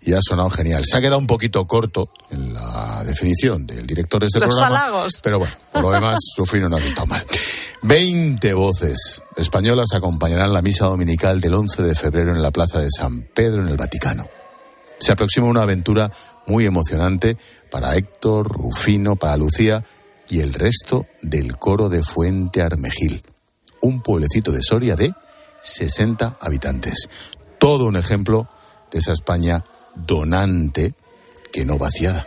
y ha sonado genial. Se ha quedado un poquito corto en la definición del director de este Los programa. halagos. Pero bueno, por lo demás, Rufino no ha estado mal. Veinte voces españolas acompañarán la misa dominical del 11 de febrero en la Plaza de San Pedro en el Vaticano. Se aproxima una aventura muy emocionante para Héctor, Rufino, para Lucía y el resto del coro de Fuente Armejil. Un pueblecito de Soria de 60 habitantes. Todo un ejemplo de esa España donante que no vaciada.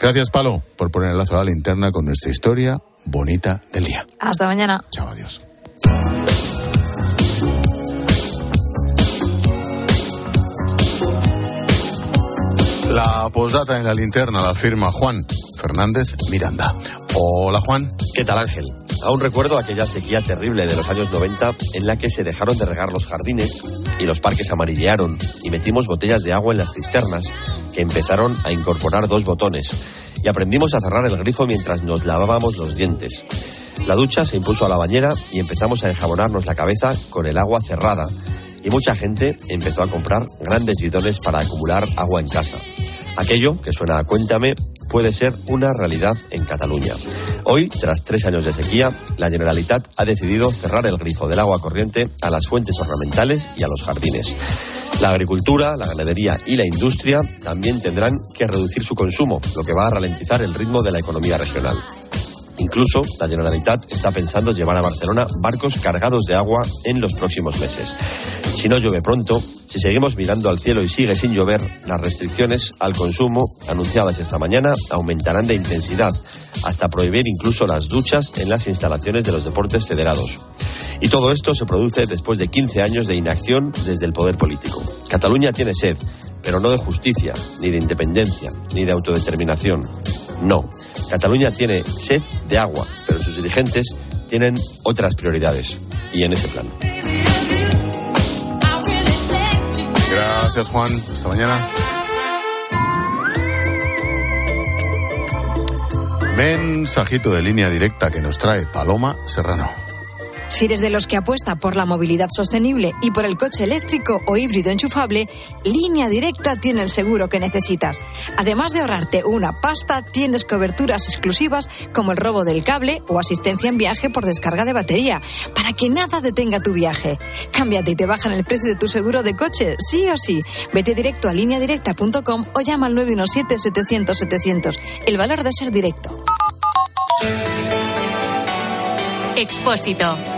Gracias, Palo, por poner el lazo a la linterna con nuestra historia bonita del día. Hasta mañana. Chao, adiós. La posdata en la linterna la firma Juan Fernández Miranda. Hola, Juan. ¿Qué tal, Ángel? Aún recuerdo aquella sequía terrible de los años 90 en la que se dejaron de regar los jardines y los parques amarillearon y metimos botellas de agua en las cisternas que empezaron a incorporar dos botones y aprendimos a cerrar el grifo mientras nos lavábamos los dientes. La ducha se impuso a la bañera y empezamos a enjabonarnos la cabeza con el agua cerrada y mucha gente empezó a comprar grandes bidones para acumular agua en casa. Aquello que suena a cuéntame puede ser una realidad en Cataluña. Hoy, tras tres años de sequía, la Generalitat ha decidido cerrar el grifo del agua corriente a las fuentes ornamentales y a los jardines. La agricultura, la ganadería y la industria también tendrán que reducir su consumo, lo que va a ralentizar el ritmo de la economía regional. Incluso la Generalitat está pensando llevar a Barcelona barcos cargados de agua en los próximos meses. Si no llueve pronto, si seguimos mirando al cielo y sigue sin llover, las restricciones al consumo anunciadas esta mañana aumentarán de intensidad hasta prohibir incluso las duchas en las instalaciones de los deportes federados. Y todo esto se produce después de 15 años de inacción desde el poder político. Cataluña tiene sed, pero no de justicia, ni de independencia, ni de autodeterminación. No, Cataluña tiene sed de agua, pero sus dirigentes tienen otras prioridades. Y en ese plan. Gracias, Juan. Hasta mañana. Mensajito de línea directa que nos trae Paloma Serrano. Si eres de los que apuesta por la movilidad sostenible y por el coche eléctrico o híbrido enchufable, Línea Directa tiene el seguro que necesitas. Además de ahorrarte una pasta, tienes coberturas exclusivas como el robo del cable o asistencia en viaje por descarga de batería, para que nada detenga tu viaje. Cámbiate y te bajan el precio de tu seguro de coche, sí o sí. Vete directo a lineadirecta.com o llama al 917-700-700. El valor de ser directo. Expósito.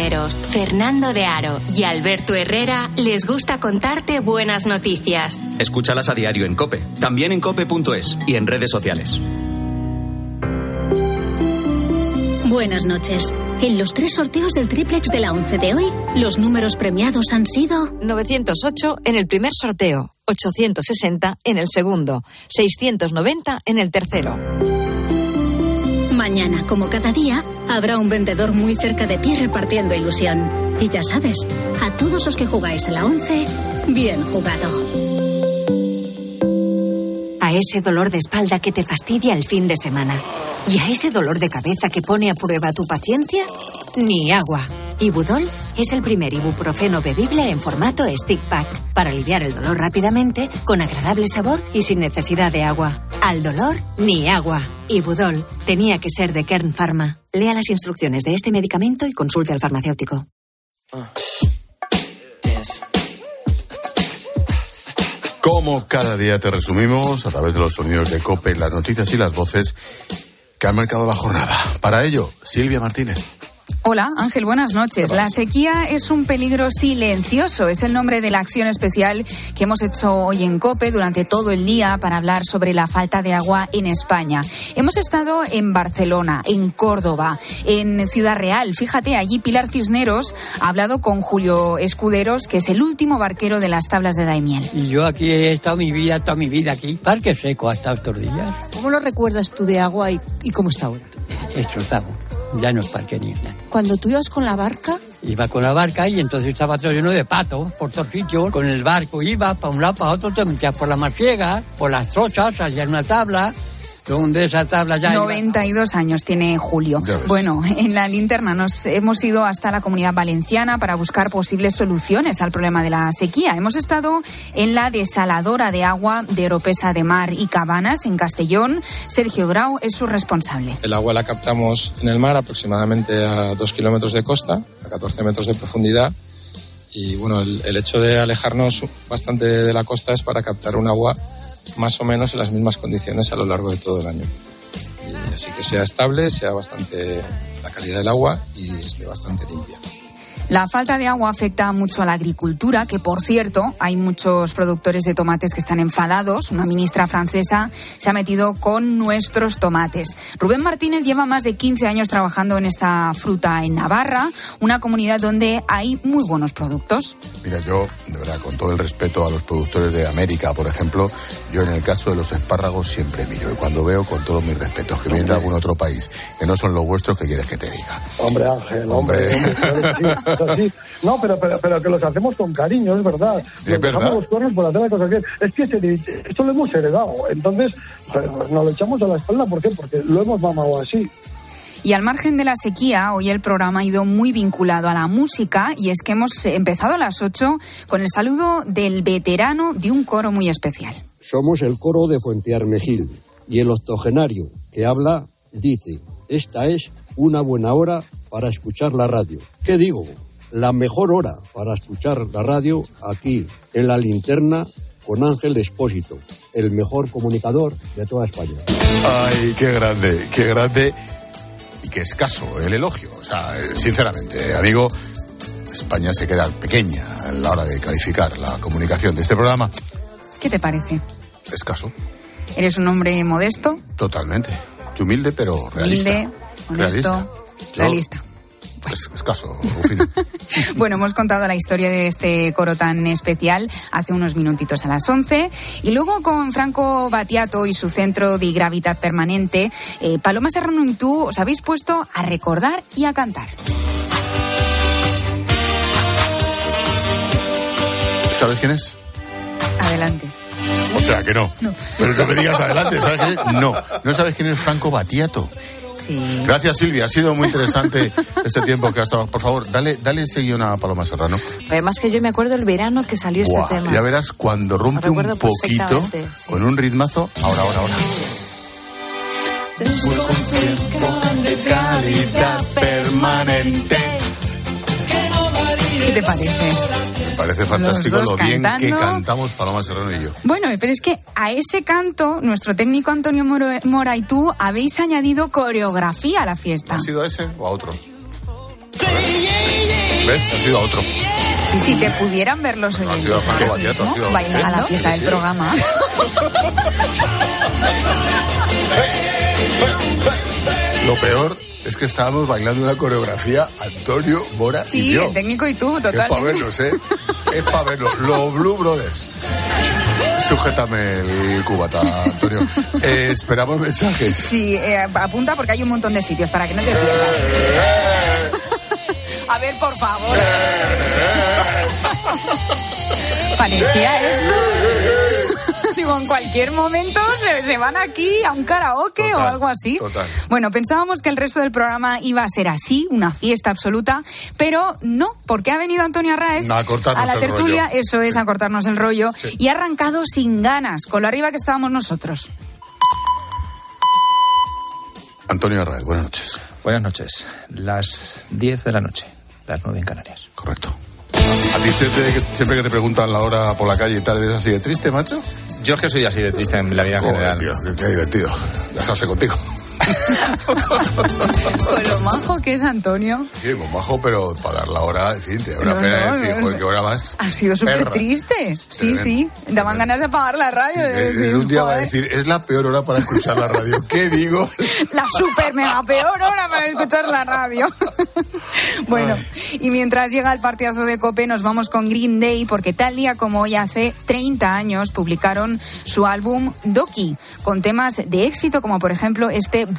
Fernando de Aro y Alberto Herrera les gusta contarte buenas noticias. Escúchalas a diario en Cope, también en cope.es y en redes sociales. Buenas noches. En los tres sorteos del triplex de la 11 de hoy, los números premiados han sido 908 en el primer sorteo, 860 en el segundo, 690 en el tercero. Mañana, como cada día, habrá un vendedor muy cerca de ti repartiendo ilusión. Y ya sabes, a todos los que jugáis a la 11, bien jugado. A ese dolor de espalda que te fastidia el fin de semana. Y a ese dolor de cabeza que pone a prueba tu paciencia, ni agua. Ibudol es el primer ibuprofeno bebible en formato stick pack para aliviar el dolor rápidamente, con agradable sabor y sin necesidad de agua. Al dolor, ni agua. Ibudol tenía que ser de Kern Pharma. Lea las instrucciones de este medicamento y consulte al farmacéutico. Como cada día te resumimos a través de los sonidos de Cope, las noticias y las voces que han marcado la jornada. Para ello, Silvia Martínez. Hola, Ángel, buenas noches. La sequía es un peligro silencioso. Es el nombre de la acción especial que hemos hecho hoy en COPE durante todo el día para hablar sobre la falta de agua en España. Hemos estado en Barcelona, en Córdoba, en Ciudad Real. Fíjate, allí Pilar Cisneros ha hablado con Julio Escuderos, que es el último barquero de las tablas de Daimiel. Y yo aquí he estado mi vida, toda mi vida aquí. Parque seco hasta estos días. ¿Cómo lo recuerdas tú de agua y, y cómo está ahora? Destrozado. Ya no es parque ni nada. Cuando tú ibas con la barca, Iba con la barca y entonces estaba todo lleno de patos por todos sitios. Con el barco iba para un lado, para otro, te metías por la marciega, por las trochas, en una tabla. Donde esa tabla ya. iba- 92 años tiene Julio. Bueno, en la linterna nos hemos ido hasta la comunidad valenciana para buscar posibles soluciones al problema de la sequía. Hemos estado en la desaladora de agua de Oropesa de Mar y Cabanas, en Castellón. Sergio Grau es su responsable. El agua la captamos en el mar aproximadamente a dos kilómetros de costa, a 14 metros de profundidad. Y bueno, el, el hecho de alejarnos bastante de la costa es para captar un agua más o menos en las mismas condiciones a lo largo de todo el año. Y así que sea estable, sea bastante la calidad del agua y esté bastante limpia. La falta de agua afecta mucho a la agricultura, que por cierto, hay muchos productores de tomates que están enfadados. Una ministra francesa se ha metido con nuestros tomates. Rubén Martínez lleva más de 15 años trabajando en esta fruta en Navarra, una comunidad donde hay muy buenos productos. Mira, yo, de verdad, con todo el respeto a los productores de América, por ejemplo, yo en el caso de los espárragos siempre miro. Y cuando veo, con todos mis respetos, que vienen de algún otro país, que no son los vuestros, ¿qué quieres que te diga? Hombre, Ángel, Hombre. hombre. sí, es así. No, pero, pero, pero que los hacemos con cariño, es verdad. Es Nos verdad. dejamos los cuernos por hacer las cosas bien. Es que se- esto lo hemos heredado. Entonces, pues, nos lo echamos a la espalda. ¿Por qué? Porque lo hemos mamado así. Y al margen de la sequía, hoy el programa ha ido muy vinculado a la música y es que hemos empezado a las 8 con el saludo del veterano de un coro muy especial. Somos el coro de Fuentearmejil y el octogenario que habla dice, esta es una buena hora para escuchar la radio. ¿Qué digo? La mejor hora para escuchar la radio aquí en la linterna con Ángel Expósito, el mejor comunicador de toda España. Ay, qué grande, qué grande y qué escaso el elogio. O sea, eh, sinceramente, amigo, España se queda pequeña a la hora de calificar la comunicación de este programa. ¿Qué te parece? Escaso, ¿Eres un hombre modesto, totalmente. Y humilde, pero realista. humilde, honesto, Yo- realista? Es escaso. Bueno, hemos contado la historia de este coro tan especial hace unos minutitos a las 11. Y luego con Franco Battiato y su centro de gravedad permanente, eh, Paloma Serrano y tú os habéis puesto a recordar y a cantar. ¿Sabes quién es? Adelante. O sea, que no. Pero no me digas adelante, ¿sabes es? No. ¿No sabes quién es Franco Battiato? Sí. Gracias, Silvia. Ha sido muy interesante este tiempo que ha estado. Por favor, dale, dale seguido a Paloma Serrano. Además que yo me acuerdo el verano que salió Buah, este tema. ya verás cuando rompe un poquito sí. con un ritmazo. Ahora, ahora, ahora. de calidad permanente. ¿Qué te parece? Me parece fantástico lo bien que cantamos Paloma Serrano y yo. Bueno, pero es que a ese canto, nuestro técnico Antonio Moro- Mora y tú habéis añadido coreografía a la fiesta. ¿Ha sido a ese o a otro? ¿Ves? Ha sido a otro. Si te pudieran ver los oyentes ahora mismo, a la fiesta del programa. Lo peor es que estábamos bailando una coreografía Antonio, Mora y Sí, yo. el técnico y tú, Que es total. para verlos, ¿eh? Es para verlos. Los Blue Brothers. Sujétame el cubata, Antonio. Eh, esperamos mensajes. Sí, eh, apunta porque hay un montón de sitios para que no te pierdas. A ver, por favor. Parecía esto. Digo, en cualquier momento se, se van aquí a un karaoke o algo así. total. Bueno, pensábamos que el resto del programa iba a ser así, una fiesta absoluta, pero no, porque ha venido Antonio Arraez A cortarnos la tertulia, rollo. eso es, a cortarnos el rollo, Sí. y ha arrancado sin ganas, con lo arriba que estábamos nosotros. Antonio Arraez, buenas noches. Buenas noches. Las 10 de la noche, las 9 en Canarias. Correcto. ¿A ti siempre que, siempre que te preguntan la hora por la calle y tal, eres así de triste, macho? Yo es que soy así de triste en la vida en general. tío, qué divertido. Casarse contigo. Con lo majo que es Antonio. Sí, muy majo, pero para dar la hora, en fin, te da una No, pena no, decir, no, qué hora más. Ha sido súper triste. Sí, Tremendo. sí. Daban ganas de apagar la radio. de Eh, decir, un día va a "Joder, decir, es la peor hora para escuchar la radio. ¿Qué digo? La super mega peor hora para escuchar la radio. bueno, y mientras llega el partidazo de Cope, nos vamos con Green Day, porque tal día como hoy, hace 30 años, publicaron su álbum Doki, con temas de éxito como por ejemplo este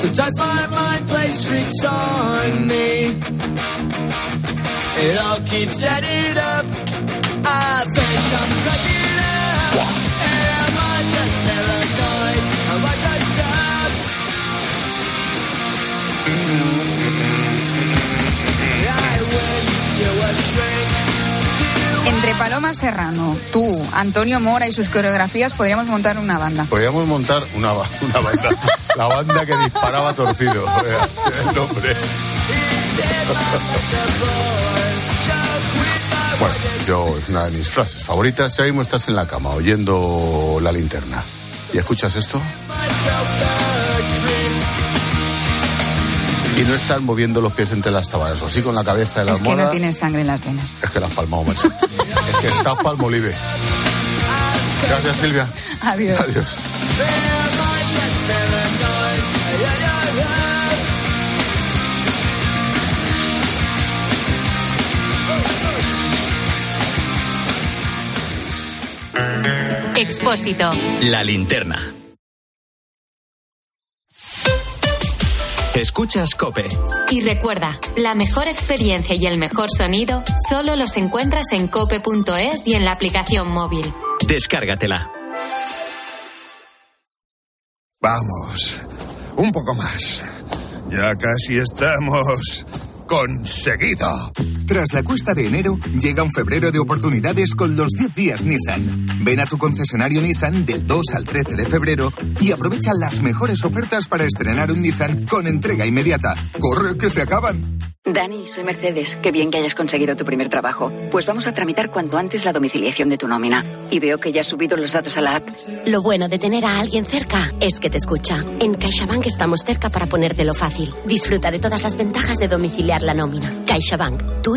Sometimes my mind plays tricks on me. It all keeps adding up. I think Entre Paloma Serrano, tú, Antonio Mora y sus coreografías podríamos montar una banda. Podríamos montar una, ba- una banda. La banda que disparaba torcido. El nombre. Bueno, yo es una de mis frases favoritas. Si ahora mismo estás en la cama oyendo la linterna y escuchas esto y no estás moviendo los pies entre las sábanas o así con la cabeza de la Es que no tienes sangre en las venas. es que la has palmado, macho. Que estás palmolive. Gracias, Silvia. Adiós. Adiós. Expósito. La linterna. Escuchas Cope. Y recuerda, la mejor experiencia y el mejor sonido solo los encuentras en cope.es y en la aplicación móvil. Descárgatela. Vamos, un poco más. Ya casi estamos conseguido. Tras la cuesta de enero, llega un febrero de oportunidades con los 10 días Nissan. Ven a tu concesionario Nissan del 2 al 13 de febrero y aprovecha las mejores ofertas para estrenar un Nissan con entrega inmediata. ¡Corre, que se acaban! Dani, soy Mercedes. Qué bien que hayas conseguido tu primer trabajo. Pues vamos a tramitar cuanto antes la domiciliación de tu nómina. Y veo que ya has subido los datos a la app. Lo bueno de tener a alguien cerca es que te escucha. En CaixaBank estamos cerca para ponértelo fácil. Disfruta de todas las ventajas de domiciliar la nómina. CaixaBank, tú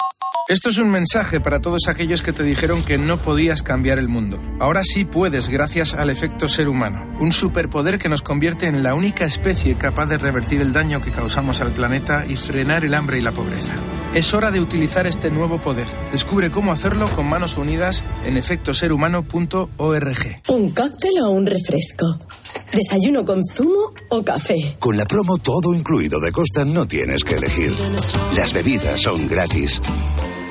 Esto es un mensaje para todos aquellos que te dijeron que no podías cambiar el mundo. Ahora sí puedes gracias al efecto ser humano, un superpoder que nos convierte en la única especie capaz de revertir el daño que causamos al planeta y frenar el hambre y la pobreza. Es hora de utilizar este nuevo poder. Descubre cómo hacerlo con manos unidas en efectoserhumano.org. ¿Un cóctel o un refresco? ¿Desayuno con zumo o café? Con la promo todo incluido de Costa no tienes que elegir. Las bebidas son gratis.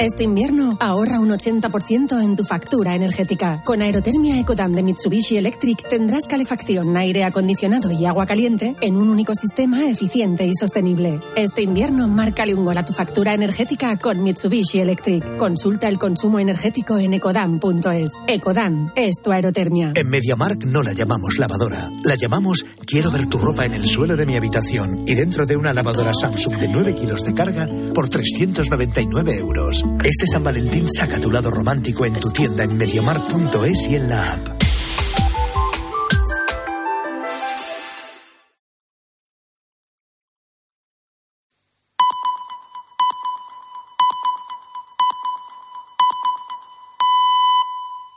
Este invierno ahorra un 80% en tu factura energética. Con Aerotermia Ecodam de Mitsubishi Electric tendrás calefacción, aire acondicionado y agua caliente en un único sistema eficiente y sostenible. Este invierno márcale un gol a tu factura energética con Mitsubishi Electric. Consulta el consumo energético en ecodam.es. Ecodam es tu aerotermia. En MediaMark no la llamamos lavadora, la llamamos quiero ver tu ropa en el suelo de mi habitación y dentro de una lavadora Samsung de 9 kilos de carga por 399 euros. Este San Valentín saca tu lado romántico en tu tienda en MediaMark.es y en la app.